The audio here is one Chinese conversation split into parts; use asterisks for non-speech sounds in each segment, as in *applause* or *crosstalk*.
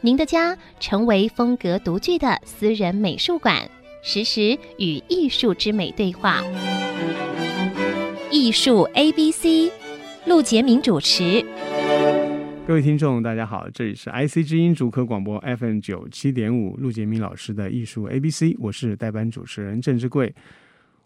您的家成为风格独具的私人美术馆，实时与艺术之美对话。艺术 A B C，陆杰明主持。各位听众，大家好，这里是 IC 之音竹科广播 FM 九七点五，陆杰明老师的艺术 A B C，我是代班主持人郑志贵。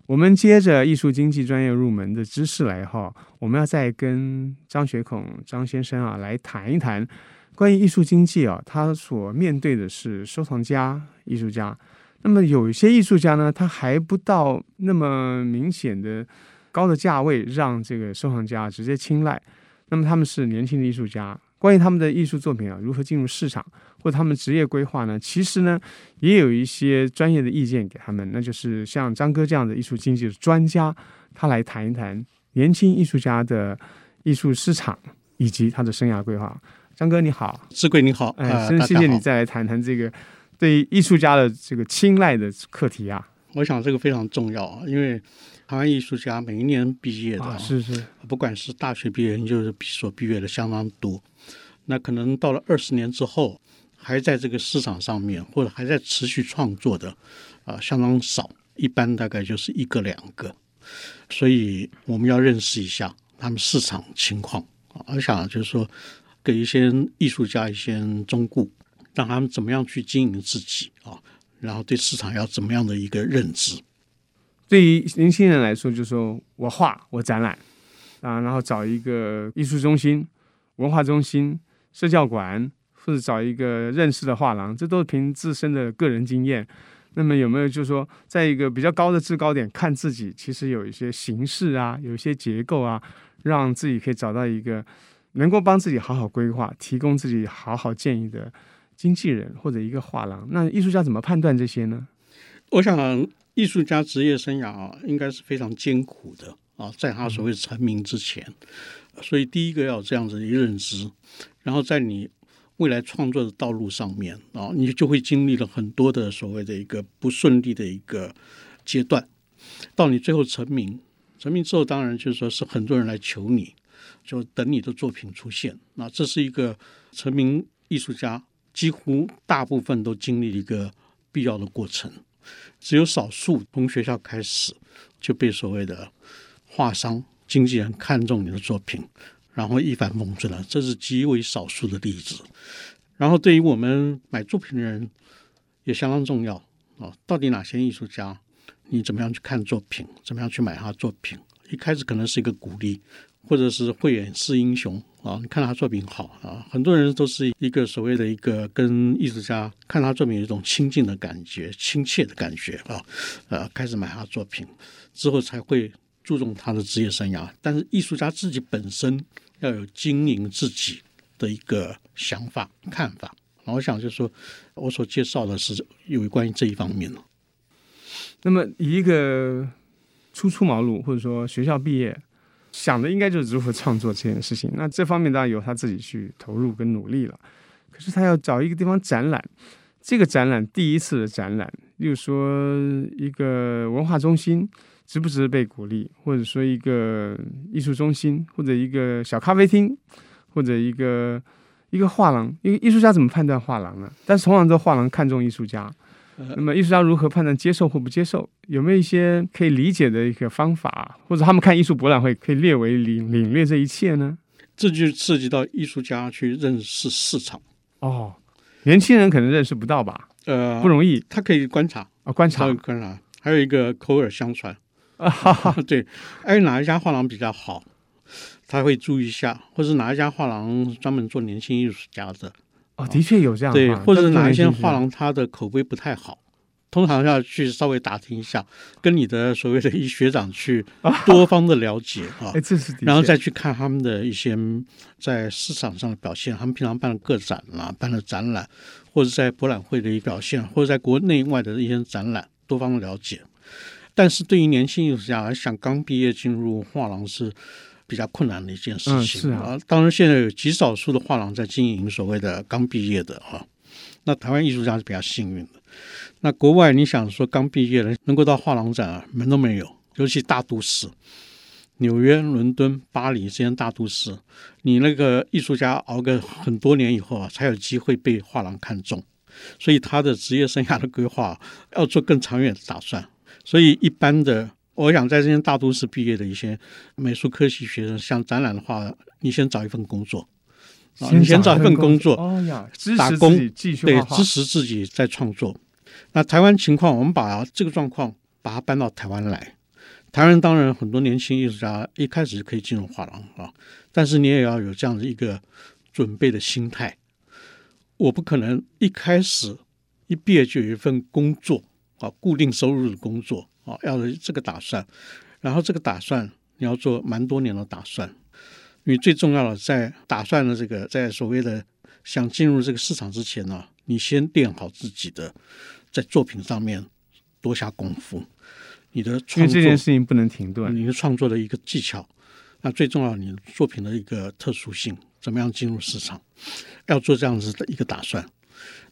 我们接着艺术经济专业入门的知识来哈，我们要再跟张学孔张先生啊来谈一谈。关于艺术经济啊，他所面对的是收藏家、艺术家。那么有一些艺术家呢，他还不到那么明显的高的价位，让这个收藏家直接青睐。那么他们是年轻的艺术家，关于他们的艺术作品啊，如何进入市场，或者他们职业规划呢？其实呢，也有一些专业的意见给他们。那就是像张哥这样的艺术经济的专家，他来谈一谈年轻艺术家的艺术市场以及他的生涯规划。张哥你好，志贵你好，哎，真谢谢你再来谈谈这个对艺术家的这个青睐的课题啊。我想这个非常重要啊，因为台湾艺术家每一年毕业的，啊，是是，不管是大学毕业，就是所毕业的相当多。那可能到了二十年之后，还在这个市场上面或者还在持续创作的啊，相当少，一般大概就是一个两个。所以我们要认识一下他们市场情况啊。我想就是说。给一些艺术家一些忠告，让他们怎么样去经营自己啊，然后对市场要怎么样的一个认知。对于年轻人来说，就是说我画我展览啊，然后找一个艺术中心、文化中心、社教馆，或者找一个认识的画廊，这都是凭自身的个人经验。那么有没有就是说，在一个比较高的制高点看自己，其实有一些形式啊，有一些结构啊，让自己可以找到一个。能够帮自己好好规划，提供自己好好建议的经纪人或者一个画廊，那艺术家怎么判断这些呢？我想，艺术家职业生涯啊，应该是非常艰苦的啊，在他所谓成名之前，所以第一个要有这样子的认知，然后在你未来创作的道路上面啊，你就会经历了很多的所谓的一个不顺利的一个阶段，到你最后成名，成名之后，当然就是说是很多人来求你。就等你的作品出现，那这是一个成名艺术家几乎大部分都经历一个必要的过程，只有少数从学校开始就被所谓的画商、经纪人看中你的作品，然后一帆风顺了，这是极为少数的例子。然后对于我们买作品的人也相当重要啊，到底哪些艺术家，你怎么样去看作品，怎么样去买他作品？一开始可能是一个鼓励。或者是慧眼识英雄啊，你看他作品好啊，很多人都是一个所谓的一个跟艺术家看他作品有一种亲近的感觉、亲切的感觉啊，呃，开始买他作品之后才会注重他的职业生涯。但是艺术家自己本身要有经营自己的一个想法、看法。我想就是说，我所介绍的是有关于这一方面。那么以一个初出茅庐，或者说学校毕业。想的应该就是如何创作这件事情，那这方面当然由他自己去投入跟努力了。可是他要找一个地方展览，这个展览第一次的展览，例如说一个文化中心值不值得被鼓励，或者说一个艺术中心，或者一个小咖啡厅，或者一个一个画廊，一个艺术家怎么判断画廊呢？但是同样，这画廊看中艺术家。那么艺术家如何判断接受或不接受？有没有一些可以理解的一个方法，或者他们看艺术博览会可以列为领领略这一切呢？这就涉及到艺术家去认识市场哦。年轻人可能认识不到吧？呃，不容易。他可以观察啊、哦，观察，观察。还有一个口耳相传啊，哈哈 *laughs* 对，哎，哪一家画廊比较好，他会注意一下，或者哪一家画廊专门做年轻艺术家的。哦，的确有这样。对，或者哪一些画廊他的口碑不太好，通常要去稍微打听一下，跟你的所谓的一学长去多方的了解啊，然后再去看他们的一些在市场上的表现，他们平常办的个展啦，办的展览，或者在博览会的一表现，或者在国内外的一些展览，多方的了解。但是对于年轻艺术家来讲，刚毕业进入画廊是比较困难的一件事情。是啊，当然现在有极少数的画廊在经营所谓的刚毕业的哈，那台湾艺术家是比较幸运的。那国外，你想说刚毕业的能够到画廊展啊，门都没有。尤其大都市，纽约、伦敦、巴黎这些大都市，你那个艺术家熬个很多年以后啊，才有机会被画廊看中。所以他的职业生涯的规划要做更长远的打算。所以一般的，我想在这些大都市毕业的一些美术科系学生，像展览的话，你先找一份工作，啊你先找一份工作，哦呀，打工，继续对，支持自己在创作。那台湾情况，我们把这个状况把它搬到台湾来。台湾当然很多年轻艺术家一开始就可以进入画廊啊，但是你也要有这样的一个准备的心态。我不可能一开始一毕业就有一份工作啊，固定收入的工作啊，要有这个打算。然后这个打算你要做蛮多年的打算，因为最重要的在打算的这个在所谓的想进入这个市场之前呢，你先练好自己的。在作品上面多下功夫，你的创作这件事情不能停顿。你的创作的一个技巧，那最重要，你作品的一个特殊性，怎么样进入市场，要做这样子的一个打算。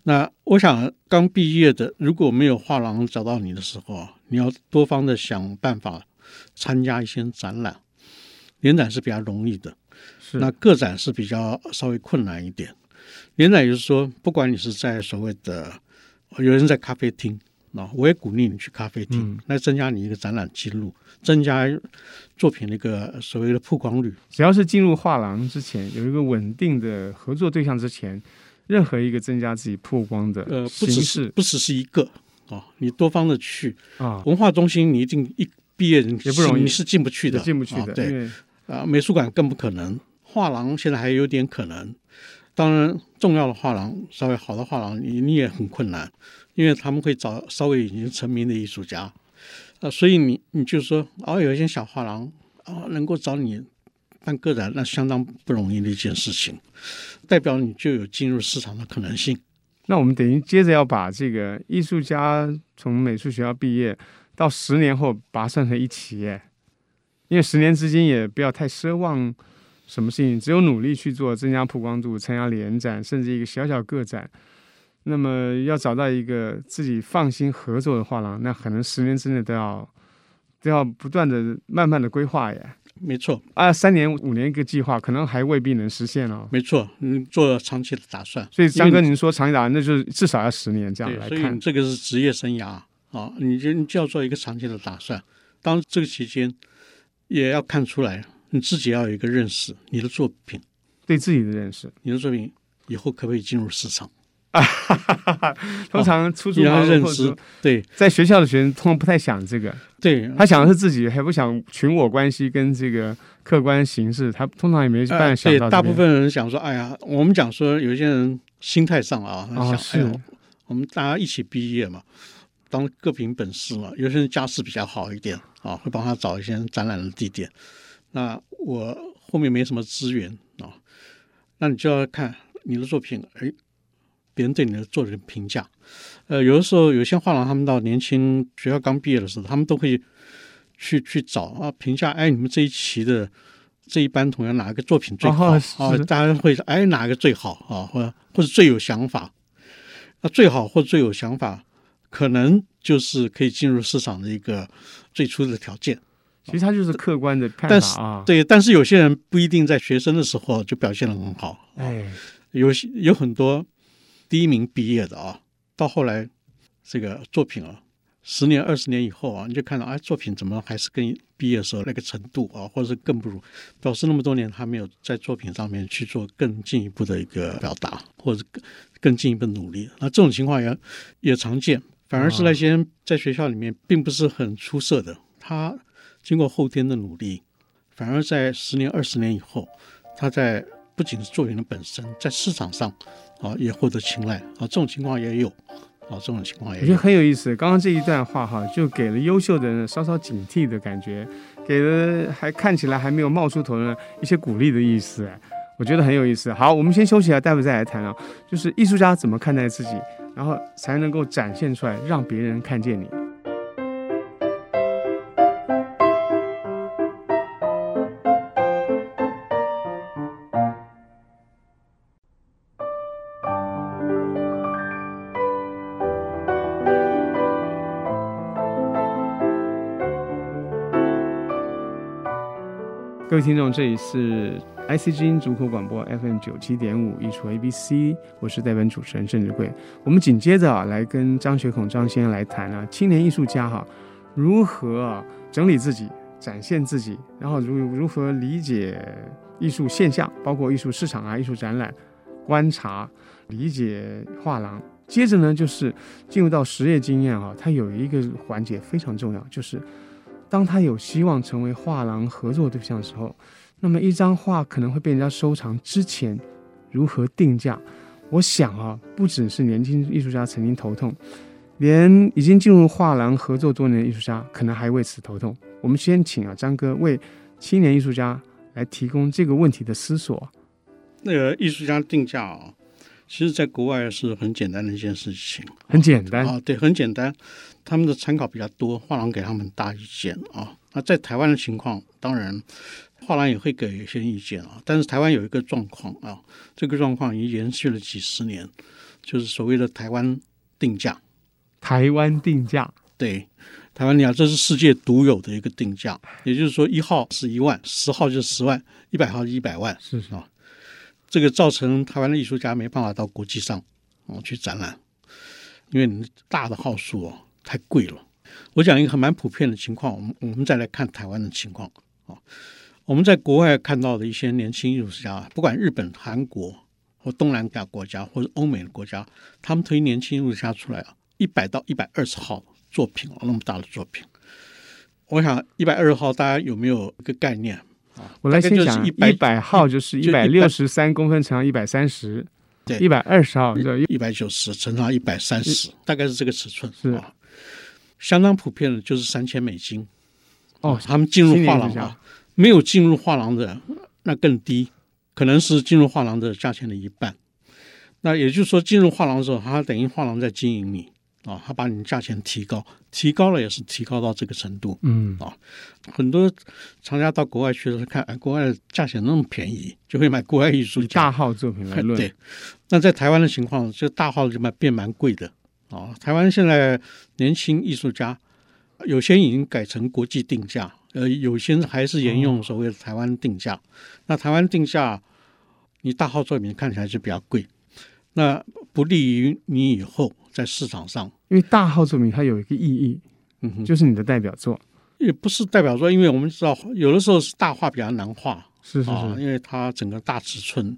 那我想，刚毕业的，如果没有画廊找到你的时候，你要多方的想办法参加一些展览，联展是比较容易的，是那个展是比较稍微困难一点。联展就是说，不管你是在所谓的有人在咖啡厅，啊，我也鼓励你去咖啡厅，来增加你一个展览记录，增加作品的一个所谓的曝光率。只要是进入画廊之前，有一个稳定的合作对象之前，任何一个增加自己曝光的呃，不只是不只是一个啊，你多方的去啊，文化中心你一定一毕业人也不容易，你是进不去的，进不去的，对。啊，美术馆更不可能，画廊现在还有点可能。当然，重要的画廊，稍微好的画廊，你你也很困难，因为他们会找稍微已经成名的艺术家，呃，所以你你就说，哦，有一些小画廊啊，能够找你办个展，那相当不容易的一件事情，代表你就有进入市场的可能性。那我们等于接着要把这个艺术家从美术学校毕业到十年后，把它算成一期，因为十年之间也不要太奢望。什么事情只有努力去做，增加曝光度，参加联展，甚至一个小小个展。那么要找到一个自己放心合作的画廊，那可能十年之内都要都要不断的、慢慢的规划耶。没错，啊，三年、五年一个计划，可能还未必能实现哦。没错，嗯，做长期的打算。所以张哥，您说长期打算，那就是至少要十年这样来看。所以这个是职业生涯啊，你就你就要做一个长期的打算。当这个期间也要看出来。你自己要有一个认识，你的作品，对自己的认识，你的作品以后可不可以进入市场？啊，哈哈哈，通常初中认知，对，在学校的学生通常不太想这个，对，他想的是自己，还不想群我关系跟这个客观形式，他通常也没办法想到、呃。对，大部分人想说，哎呀，我们讲说，有些人心态上啊，想哦、是、哎，我们大家一起毕业嘛，当各凭本事嘛，有些人家世比较好一点啊，会帮他找一些展览的地点。那我后面没什么资源啊，那你就要看你的作品，哎，别人对你的作品评价。呃，有的时候有些画廊，他们到年轻学校刚毕业的时候，他们都会去去找啊评价，哎，你们这一期的这一班同学哪一个作品最好啊？大家会说，哎，哪个最好啊？或者或者最有想法？那最好或最有想法，可能就是可以进入市场的一个最初的条件。其实他就是客观的看法，但是啊，对，但是有些人不一定在学生的时候就表现的很好。哎，有有很多第一名毕业的啊，到后来这个作品啊，十年、二十年以后啊，你就看到哎，作品怎么还是跟毕业的时候那个程度啊，或者是更不如，表示那么多年他没有在作品上面去做更进一步的一个表达，或者更更进一步努力。那这种情况也也常见，反而是那些在学校里面并不是很出色的，他。经过后天的努力，反而在十年、二十年以后，他在不仅是作品的本身，在市场上啊也获得青睐啊，这种情况也有啊，这种情况也有我觉得很有意思。刚刚这一段话哈，就给了优秀的人稍稍警惕的感觉，给了还看起来还没有冒出头的一些鼓励的意思。我觉得很有意思。好，我们先休息一下，待会再来谈啊。就是艺术家怎么看待自己，然后才能够展现出来，让别人看见你。各位听众，这里是 IC 之音竹科广播 FM 九七点五艺术 ABC，我是代班主持人郑志贵。我们紧接着啊，来跟张学孔张先生来谈啊，青年艺术家哈、如何整理自己、展现自己，然后如如何理解艺术现象，包括艺术市场啊、艺术展览、观察、理解画廊。接着呢，就是进入到实业经验啊，它有一个环节非常重要，就是。当他有希望成为画廊合作对象的时候，那么一张画可能会被人家收藏之前，如何定价？我想啊，不只是年轻艺术家曾经头痛，连已经进入画廊合作多年的艺术家可能还为此头痛。我们先请啊张哥为青年艺术家来提供这个问题的思索。那个艺术家定价啊，其实在国外是很简单的一件事情，很简单啊，对，很简单。他们的参考比较多，画廊给他们很大意见啊。那在台湾的情况，当然画廊也会给一些意见啊。但是台湾有一个状况啊，这个状况已经延续了几十年，就是所谓的台湾定价。台湾定价，对，台湾定价，这是世界独有的一个定价。也就是说，一号是一万，十号就是十万，一百号是一百万，是是啊。这个造成台湾的艺术家没办法到国际上啊去展览，因为你大的号数哦。太贵了。我讲一个很蛮普遍的情况，我们我们再来看台湾的情况啊。我们在国外看到的一些年轻艺术家，不管日本、韩国或东南亚国家或者欧美的国家，他们推年轻艺术家出来啊，一百到一百二十号作品哦，那么大的作品。我想一百二十号，大家有没有一个概念？我来先讲一百号就是一百六十三公分乘一百三十，对，一百二十号就一百九十乘上一百三十，大概是这个尺寸是啊。相当普遍的就是三千美金，哦，他们进入画廊啊，没有进入画廊的那更低，可能是进入画廊的价钱的一半。那也就是说，进入画廊的时候，他等于画廊在经营你啊，他把你价钱提高，提高了也是提高到这个程度，嗯啊，很多厂家到国外去的时候看，哎，国外的价钱那么便宜，就会买国外艺术家大号作品来论。*laughs* 对，那在台湾的情况，就大号就卖变蛮贵的。啊，台湾现在年轻艺术家有些已经改成国际定价，呃，有些还是沿用所谓的台湾定价。那台湾定价，你大号作品看起来就比较贵，那不利于你以后在市场上。因为大号作品它有一个意义，嗯哼，就是你的代表作，也不是代表作，因为我们知道有的时候是大画比较难画，是是是，因为它整个大尺寸，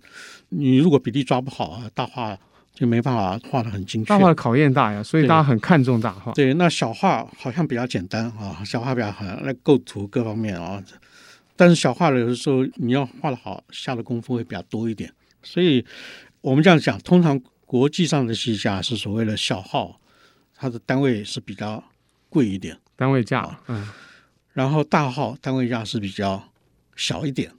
你如果比例抓不好啊，大画。就没办法画得很精确，大画的考验大呀，所以大家很看重大画。对，那小画好像比较简单啊，小画比较好，那构图各方面啊，但是小画有的时候你要画的好，下的功夫会比较多一点。所以我们这样讲，通常国际上的戏价是所谓的小号，它的单位是比较贵一点，单位价，嗯，然后大号单位价是比较小一点。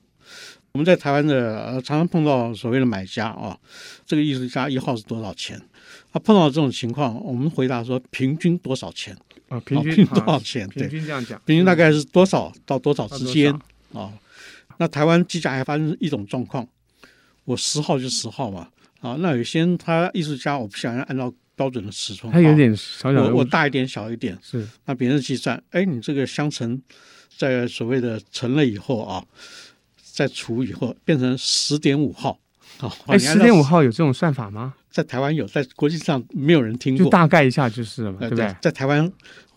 我们在台湾的常常碰到所谓的买家啊，这个艺术家一号是多少钱？啊，碰到这种情况，我们回答说平均多少钱？啊，平均，啊、平均多少钱？平均这样讲，平均大概是多少到多少之间啊？那台湾计价还发生一种状况，我十号就十号嘛啊，那有些他艺术家我不想要按照标准的尺寸，他有点小小的，我我大一点小一点是，那别人计算，哎，你这个相乘在所谓的乘了以后啊。再除以后变成十点五号，好，哎，十点五号有这种算法吗？在台湾有，在国际上没有人听过。就大概一下就是了嘛，对不对？在台湾，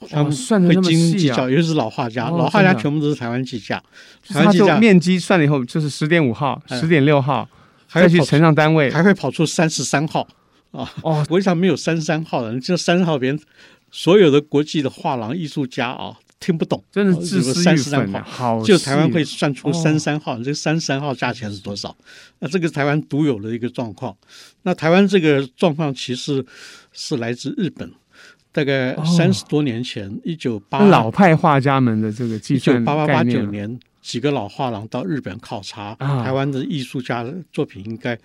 他们算的那么细啊，尤其是老画家，老画家全部都是台湾计价。他就面积算了以后就是十点五号、十点六号，再去承上单位，还会跑出三十三号啊！哦，国际上没有三十三号的，这三十号边所有的国际的画廊艺术家啊。听不懂，真的是三十三号，好，就台湾会算出三十三号，哦、这三十三号价钱是多少？那这个台湾独有的一个状况。那台湾这个状况其实是来自日本，大概三十多年前，一九八老派画家们的这个计算，八八八九年，几个老画廊到日本考察、啊、台湾的艺术家的作品应该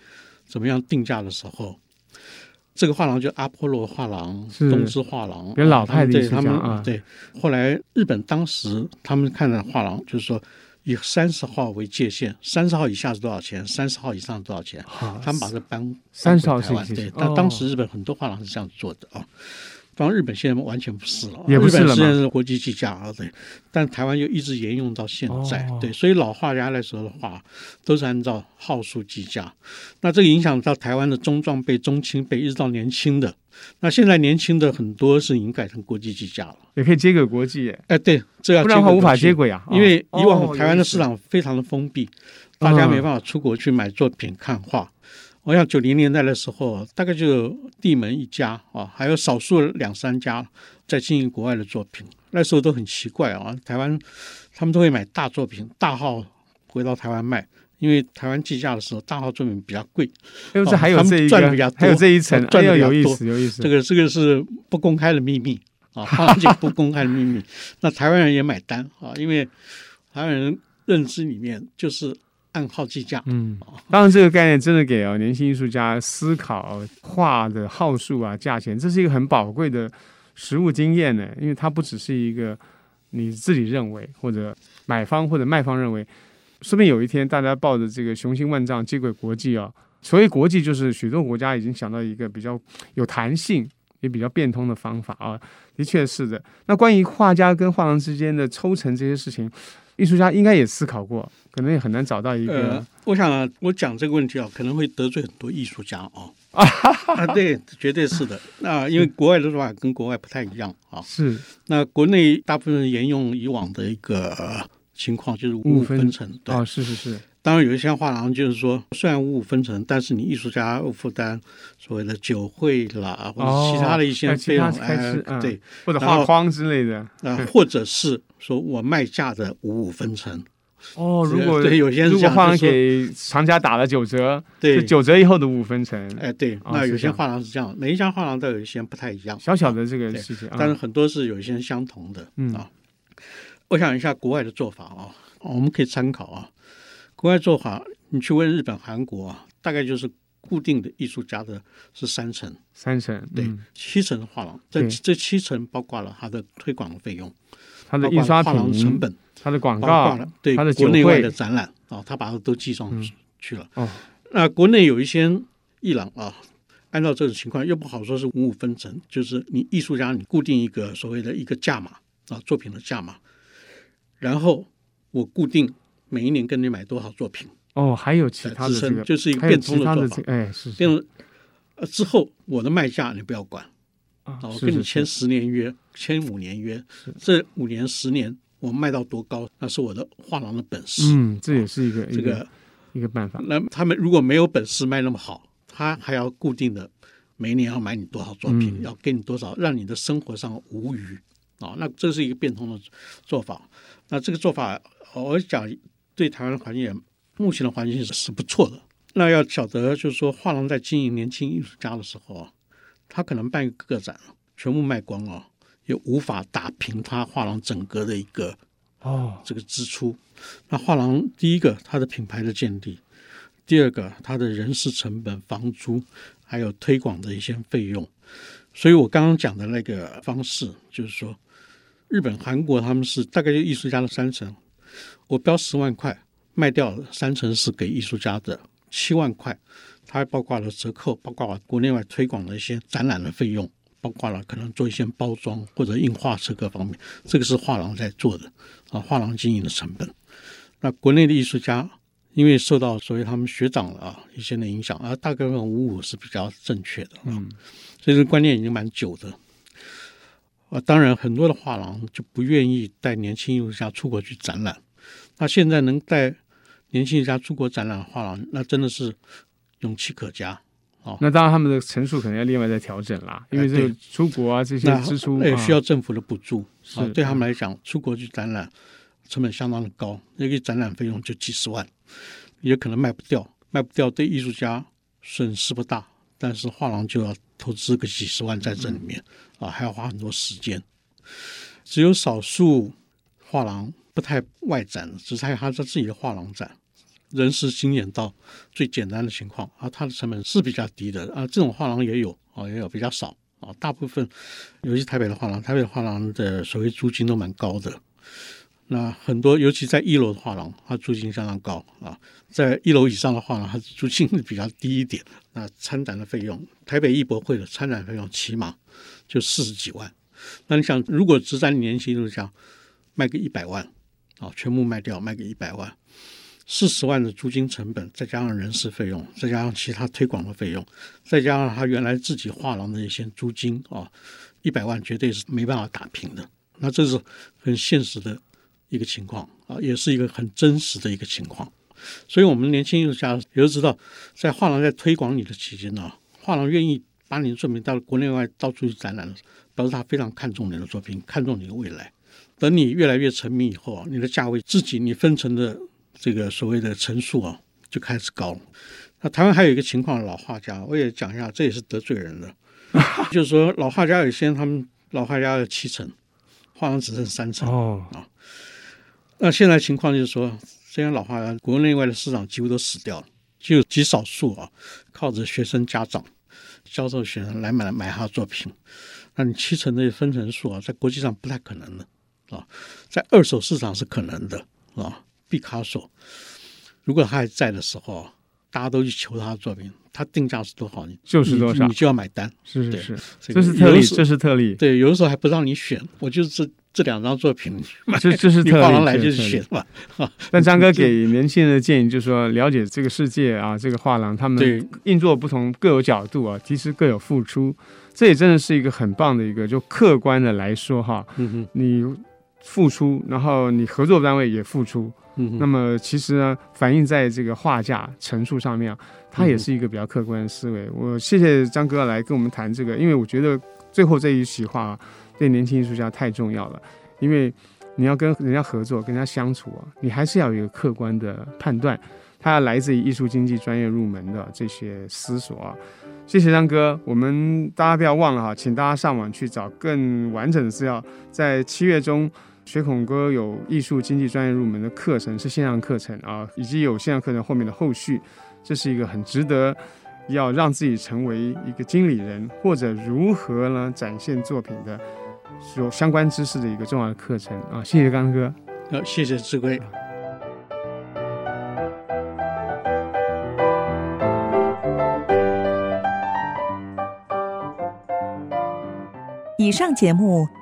怎么样定价的时候。这个画廊就阿波罗画廊、东芝画廊，比较老派的对他们啊。对，后来日本当时他们看的画廊就是说以三十号为界限，三十号以下是多少钱，三十号以上是多少钱。他们把这搬三十号台湾，对，但当时日本很多画廊是这样做的啊。当日本现在完全不是了，也不是了，现在是国际计价啊，对。但台湾又一直沿用到现在，哦、对，所以老画家来说的话都是按照号数计价。那这个影响到台湾的中壮辈、中青辈，一直到年轻的。那现在年轻的很多是已经改成国际计价了，也可以接轨国际。哎，对，这要不然的话无法接轨啊，因为以往台湾的市场非常的封闭，哦、大家没办法出国去买作品看画。我想九零年代的时候，大概就地门一家啊，还有少数两三家在经营国外的作品。那时候都很奇怪啊，台湾他们都会买大作品、大号回到台湾卖，因为台湾计价的时候大号作品比较贵。哎，这还有这一个，还有这一层，赚的有意思，有意思。这个这个是不公开的秘密啊，这个不公开的秘密。那台湾人也买单啊，因为台湾人认知里面就是。按号计价，嗯，当然这个概念真的给啊年轻艺术家思考画的号数啊、价钱，这是一个很宝贵的实物经验呢。因为它不只是一个你自己认为，或者买方或者卖方认为，说不定有一天大家抱着这个雄心万丈接轨国际啊，所谓国际就是许多国家已经想到一个比较有弹性也比较变通的方法啊，的确是的。那关于画家跟画廊之间的抽成这些事情。艺术家应该也思考过，可能也很难找到一个。呃、我想、啊、我讲这个问题啊，可能会得罪很多艺术家哦。*laughs* 啊，对，绝对是的。那因为国外的说法跟国外不太一样啊。是。那国内大部分沿用以往的一个情况，就是五五分成。啊哦，是是是。当然有一些画廊就是说，虽然五五分成，但是你艺术家要负担所谓的酒会啦，或者其他的一些费用，哎，对，或者画框之类的，啊，*laughs* 或者是。说我卖价的五五分成。哦，如果对有些人如果画廊给厂家打了九折，对。九折以后的五分成，哎对，那有些画廊是这样，每一家画廊都有一些不太一样，小小的这个事情，啊，但是很多是有一些相同的嗯。啊。我想一下国外的做法啊，我们可以参考啊。国外做法，你去问日本、韩国啊，大概就是固定的艺术家的是三成，三成对，七成的画廊，这这七成包括了他的推广的费用。他的印刷品成本，他的广告，对，他的国内外的展览啊，他把它都计上去了。哦，那国内有一些艺廊啊，按照这种情况又不好说是五五分成，就是你艺术家你固定一个所谓的一个价码啊，作品的价码，然后我固定每一年跟你买多少作品。哦，还有其他的这个，就是一个变通的做法。哎，是变呃之后我的卖价你不要管。啊，我跟你签十年约，签五年约，这五年十年我卖到多高，那是我的画廊的本事。嗯，这也是一个这个一个办法。那他们如果没有本事卖那么好，他还要固定的每年要买你多少作品，嗯、要给你多少，让你的生活上无余啊。那这是一个变通的做法。那这个做法，我讲对台湾的环境，目前的环境是不错的。那要晓得，就是说画廊在经营年轻艺术家的时候啊。他可能办一个个展，全部卖光了，也无法打平他画廊整个的一个哦这个支出。那画廊第一个，它的品牌的建立；第二个，它的人事成本、房租，还有推广的一些费用。所以我刚刚讲的那个方式，就是说，日本、韩国他们是大概就艺术家的三成，我标十万块，卖掉三成是给艺术家的七万块。它还包括了折扣，包括了国内外推广的一些展览的费用，包括了可能做一些包装或者印画册各方面，这个是画廊在做的啊，画廊经营的成本。那国内的艺术家因为受到所谓他们学长啊一些的影响，啊，大概五五是比较正确的，嗯，所以这个观念已经蛮久的。啊，当然很多的画廊就不愿意带年轻艺术家出国去展览。那现在能带年轻艺术家出国展览的画廊，那真的是。勇气可嘉哦。那当然，他们的成数可能要另外再调整啦，因为这个出国啊这些支出也需要政府的补助啊。对他们来讲，出国去展览成本相当的高，那个展览费用就几十万，也可能卖不掉，卖不掉对艺术家损失不大，但是画廊就要投资个几十万在这里面啊，还要花很多时间。只有少数画廊不太外展，只是还有他在自己的画廊展。人是精简到最简单的情况啊，它的成本是比较低的啊。这种画廊也有啊，也有比较少啊。大部分，尤其台北的画廊，台北的画廊的所谓租金都蛮高的。那很多，尤其在一楼的画廊，它租金相当高啊。在一楼以上的画廊，它租金比较低一点。那参展的费用，台北艺博会的参展费用起码就四十几万。那你想，如果只占年轻艺术家，卖个一百万啊，全部卖掉，卖给一百万。四十万的租金成本，再加上人事费用，再加上其他推广的费用，再加上他原来自己画廊的一些租金啊，一百万绝对是没办法打平的。那这是很现实的一个情况啊，也是一个很真实的一个情况。所以，我们年轻艺术家也都知道，在画廊在推广你的期间呢，画廊愿意把你的作品到国内外到处去展览，表示他非常看重你的作品，看重你的未来。等你越来越成名以后啊，你的价位自己你分成的。这个所谓的层数啊，就开始高了。那台湾还有一个情况，老画家，我也讲一下，这也是得罪人的。*laughs* 就是说，老画家有些他们老画家有七成，画廊只剩三成哦啊。那现在情况就是说，这些老画家国内外的市场几乎都死掉了，就有极少数啊，靠着学生家长、销售学生来买买他的作品。那你七成的分成数啊，在国际上不太可能的啊，在二手市场是可能的啊。毕卡索，如果他还在的时候，大家都去求他的作品，他定价是多少，你就是多少，你就要买单。是是是，这是特例，这是特例。对，有的时候还不让你选，我就是这这两张作品，这这是特例。画廊来就是选吧。但张哥给年轻人的建议就是说，了解这个世界啊，这个画廊他们运作不同，各有角度啊，其实各有付出。这也真的是一个很棒的一个，就客观的来说哈，嗯哼，你付出，然后你合作单位也付出。嗯，那么其实呢，反映在这个画价陈述上面，它也是一个比较客观的思维。嗯、我谢谢张哥来跟我们谈这个，因为我觉得最后这一席话对年轻艺术家太重要了。因为你要跟人家合作、跟人家相处啊，你还是要有一个客观的判断，它要来自于艺术经济专业入门的这些思索啊。谢谢张哥，我们大家不要忘了哈，请大家上网去找更完整的资料，在七月中。学孔哥有艺术经济专业入门的课程，是线上课程啊，以及有线上课程后面的后续，这是一个很值得要让自己成为一个经理人，或者如何呢展现作品的有相关知识的一个重要的课程啊。谢谢刚哥，好，谢谢志贵。以上节目。